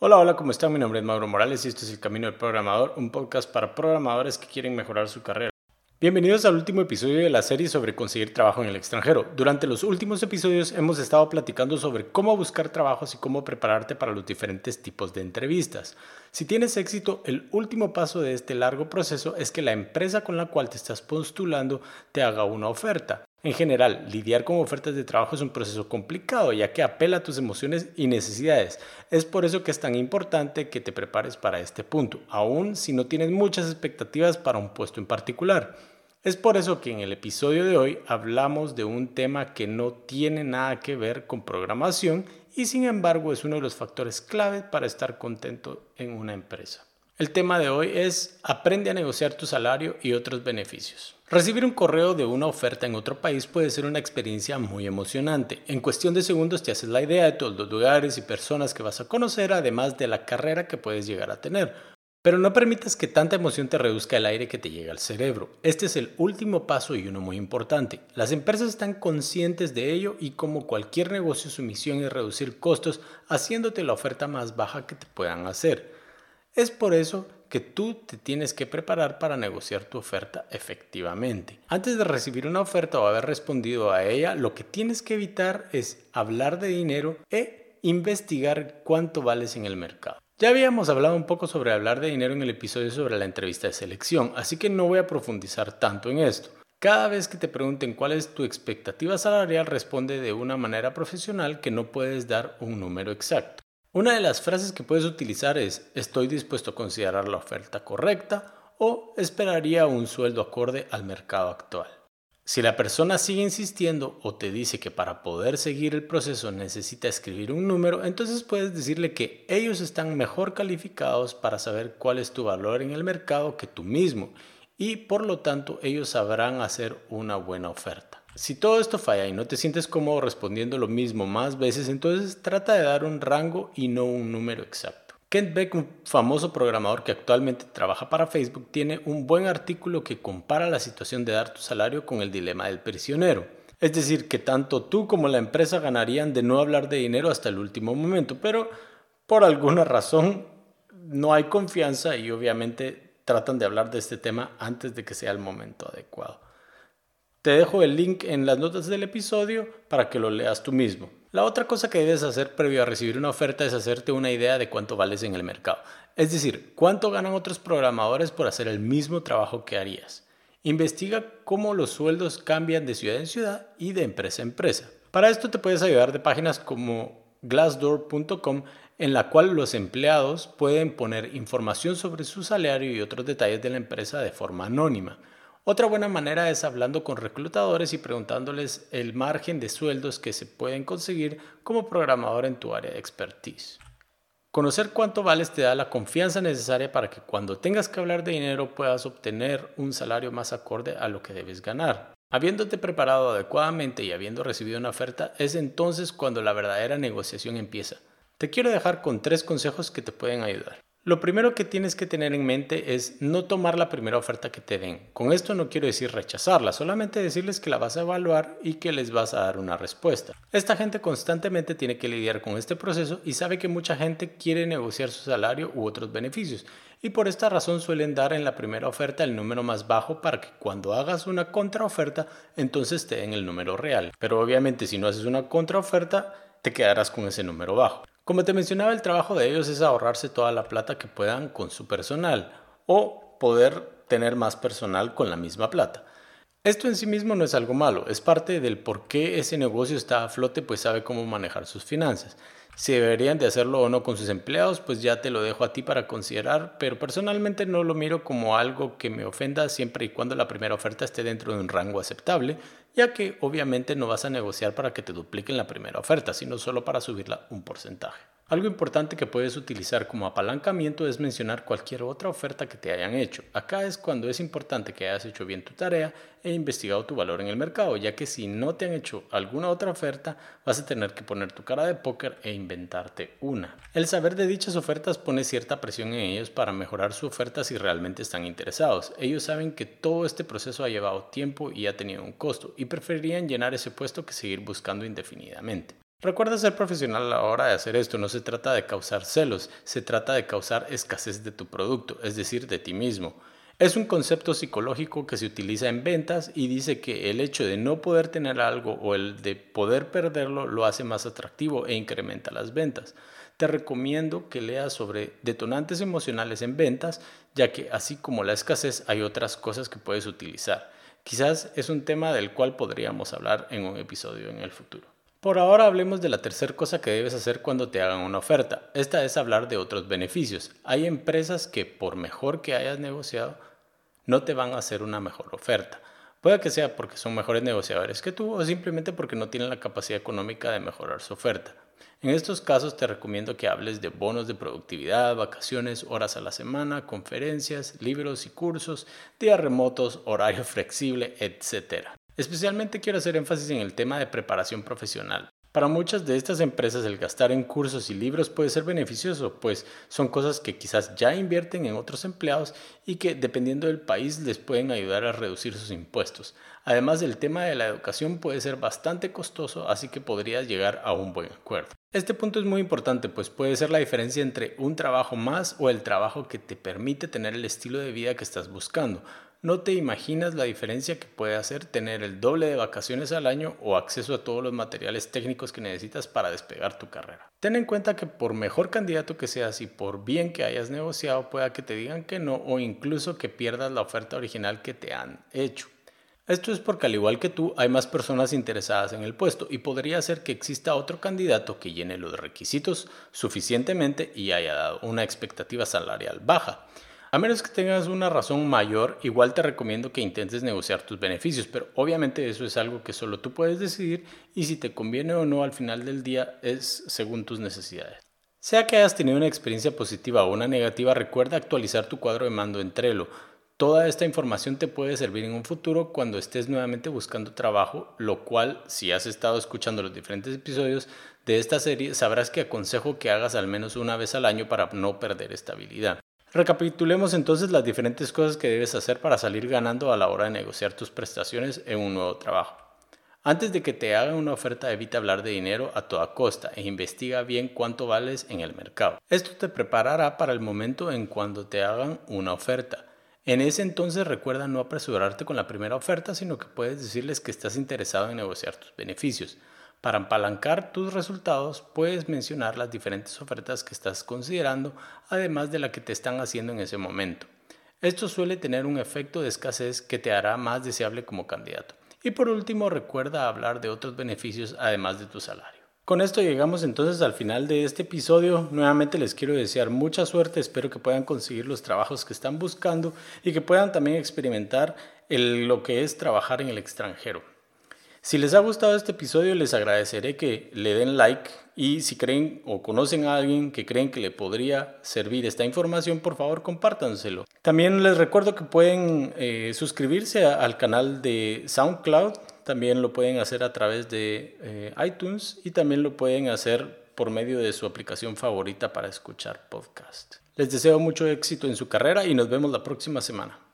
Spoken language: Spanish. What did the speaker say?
Hola, hola, ¿cómo están? Mi nombre es Mauro Morales y esto es El Camino del Programador, un podcast para programadores que quieren mejorar su carrera. Bienvenidos al último episodio de la serie sobre conseguir trabajo en el extranjero. Durante los últimos episodios hemos estado platicando sobre cómo buscar trabajos y cómo prepararte para los diferentes tipos de entrevistas. Si tienes éxito, el último paso de este largo proceso es que la empresa con la cual te estás postulando te haga una oferta. En general, lidiar con ofertas de trabajo es un proceso complicado ya que apela a tus emociones y necesidades. Es por eso que es tan importante que te prepares para este punto, aun si no tienes muchas expectativas para un puesto en particular. Es por eso que en el episodio de hoy hablamos de un tema que no tiene nada que ver con programación y sin embargo es uno de los factores clave para estar contento en una empresa. El tema de hoy es Aprende a negociar tu salario y otros beneficios. Recibir un correo de una oferta en otro país puede ser una experiencia muy emocionante. En cuestión de segundos te haces la idea de todos los lugares y personas que vas a conocer, además de la carrera que puedes llegar a tener. Pero no permitas que tanta emoción te reduzca el aire que te llega al cerebro. Este es el último paso y uno muy importante. Las empresas están conscientes de ello y como cualquier negocio su misión es reducir costos haciéndote la oferta más baja que te puedan hacer. Es por eso que tú te tienes que preparar para negociar tu oferta efectivamente. Antes de recibir una oferta o haber respondido a ella, lo que tienes que evitar es hablar de dinero e investigar cuánto vales en el mercado. Ya habíamos hablado un poco sobre hablar de dinero en el episodio sobre la entrevista de selección, así que no voy a profundizar tanto en esto. Cada vez que te pregunten cuál es tu expectativa salarial, responde de una manera profesional que no puedes dar un número exacto. Una de las frases que puedes utilizar es estoy dispuesto a considerar la oferta correcta o esperaría un sueldo acorde al mercado actual. Si la persona sigue insistiendo o te dice que para poder seguir el proceso necesita escribir un número, entonces puedes decirle que ellos están mejor calificados para saber cuál es tu valor en el mercado que tú mismo y por lo tanto ellos sabrán hacer una buena oferta. Si todo esto falla y no te sientes cómodo respondiendo lo mismo más veces, entonces trata de dar un rango y no un número exacto. Kent Beck, un famoso programador que actualmente trabaja para Facebook, tiene un buen artículo que compara la situación de dar tu salario con el dilema del prisionero. Es decir, que tanto tú como la empresa ganarían de no hablar de dinero hasta el último momento, pero por alguna razón no hay confianza y obviamente tratan de hablar de este tema antes de que sea el momento adecuado. Te dejo el link en las notas del episodio para que lo leas tú mismo. La otra cosa que debes hacer previo a recibir una oferta es hacerte una idea de cuánto vales en el mercado. Es decir, cuánto ganan otros programadores por hacer el mismo trabajo que harías. Investiga cómo los sueldos cambian de ciudad en ciudad y de empresa a empresa. Para esto te puedes ayudar de páginas como glassdoor.com en la cual los empleados pueden poner información sobre su salario y otros detalles de la empresa de forma anónima. Otra buena manera es hablando con reclutadores y preguntándoles el margen de sueldos que se pueden conseguir como programador en tu área de expertise. Conocer cuánto vales te da la confianza necesaria para que cuando tengas que hablar de dinero puedas obtener un salario más acorde a lo que debes ganar. Habiéndote preparado adecuadamente y habiendo recibido una oferta, es entonces cuando la verdadera negociación empieza. Te quiero dejar con tres consejos que te pueden ayudar. Lo primero que tienes que tener en mente es no tomar la primera oferta que te den. Con esto no quiero decir rechazarla, solamente decirles que la vas a evaluar y que les vas a dar una respuesta. Esta gente constantemente tiene que lidiar con este proceso y sabe que mucha gente quiere negociar su salario u otros beneficios y por esta razón suelen dar en la primera oferta el número más bajo para que cuando hagas una contraoferta entonces te den el número real. Pero obviamente si no haces una contraoferta te quedarás con ese número bajo. Como te mencionaba, el trabajo de ellos es ahorrarse toda la plata que puedan con su personal o poder tener más personal con la misma plata. Esto en sí mismo no es algo malo, es parte del por qué ese negocio está a flote, pues sabe cómo manejar sus finanzas. Si deberían de hacerlo o no con sus empleados, pues ya te lo dejo a ti para considerar, pero personalmente no lo miro como algo que me ofenda siempre y cuando la primera oferta esté dentro de un rango aceptable, ya que obviamente no vas a negociar para que te dupliquen la primera oferta, sino solo para subirla un porcentaje. Algo importante que puedes utilizar como apalancamiento es mencionar cualquier otra oferta que te hayan hecho. Acá es cuando es importante que hayas hecho bien tu tarea e investigado tu valor en el mercado, ya que si no te han hecho alguna otra oferta, vas a tener que poner tu cara de póker e inventarte una. El saber de dichas ofertas pone cierta presión en ellos para mejorar su oferta si realmente están interesados. Ellos saben que todo este proceso ha llevado tiempo y ha tenido un costo y preferirían llenar ese puesto que seguir buscando indefinidamente. Recuerda ser profesional a la hora de hacer esto, no se trata de causar celos, se trata de causar escasez de tu producto, es decir, de ti mismo. Es un concepto psicológico que se utiliza en ventas y dice que el hecho de no poder tener algo o el de poder perderlo lo hace más atractivo e incrementa las ventas. Te recomiendo que leas sobre detonantes emocionales en ventas, ya que así como la escasez hay otras cosas que puedes utilizar. Quizás es un tema del cual podríamos hablar en un episodio en el futuro. Por ahora hablemos de la tercera cosa que debes hacer cuando te hagan una oferta. Esta es hablar de otros beneficios. Hay empresas que por mejor que hayas negociado, no te van a hacer una mejor oferta. Puede que sea porque son mejores negociadores que tú o simplemente porque no tienen la capacidad económica de mejorar su oferta. En estos casos te recomiendo que hables de bonos de productividad, vacaciones, horas a la semana, conferencias, libros y cursos, días remotos, horario flexible, etc. Especialmente quiero hacer énfasis en el tema de preparación profesional. Para muchas de estas empresas el gastar en cursos y libros puede ser beneficioso, pues son cosas que quizás ya invierten en otros empleados y que dependiendo del país les pueden ayudar a reducir sus impuestos. Además el tema de la educación puede ser bastante costoso, así que podrías llegar a un buen acuerdo. Este punto es muy importante, pues puede ser la diferencia entre un trabajo más o el trabajo que te permite tener el estilo de vida que estás buscando. No te imaginas la diferencia que puede hacer tener el doble de vacaciones al año o acceso a todos los materiales técnicos que necesitas para despegar tu carrera. Ten en cuenta que por mejor candidato que seas y por bien que hayas negociado, pueda que te digan que no o incluso que pierdas la oferta original que te han hecho. Esto es porque al igual que tú hay más personas interesadas en el puesto y podría ser que exista otro candidato que llene los requisitos suficientemente y haya dado una expectativa salarial baja. A menos que tengas una razón mayor, igual te recomiendo que intentes negociar tus beneficios, pero obviamente eso es algo que solo tú puedes decidir y si te conviene o no al final del día es según tus necesidades. Sea que hayas tenido una experiencia positiva o una negativa, recuerda actualizar tu cuadro de mando en Trello. Toda esta información te puede servir en un futuro cuando estés nuevamente buscando trabajo, lo cual, si has estado escuchando los diferentes episodios de esta serie, sabrás que aconsejo que hagas al menos una vez al año para no perder estabilidad. Recapitulemos entonces las diferentes cosas que debes hacer para salir ganando a la hora de negociar tus prestaciones en un nuevo trabajo. Antes de que te hagan una oferta, evita hablar de dinero a toda costa e investiga bien cuánto vales en el mercado. Esto te preparará para el momento en cuando te hagan una oferta. En ese entonces recuerda no apresurarte con la primera oferta, sino que puedes decirles que estás interesado en negociar tus beneficios. Para apalancar tus resultados, puedes mencionar las diferentes ofertas que estás considerando, además de la que te están haciendo en ese momento. Esto suele tener un efecto de escasez que te hará más deseable como candidato. Y por último, recuerda hablar de otros beneficios además de tu salario. Con esto llegamos entonces al final de este episodio. Nuevamente les quiero desear mucha suerte, espero que puedan conseguir los trabajos que están buscando y que puedan también experimentar lo que es trabajar en el extranjero. Si les ha gustado este episodio, les agradeceré que le den like y si creen o conocen a alguien que creen que le podría servir esta información, por favor compártanselo. También les recuerdo que pueden eh, suscribirse al canal de SoundCloud, también lo pueden hacer a través de eh, iTunes y también lo pueden hacer por medio de su aplicación favorita para escuchar podcast. Les deseo mucho éxito en su carrera y nos vemos la próxima semana.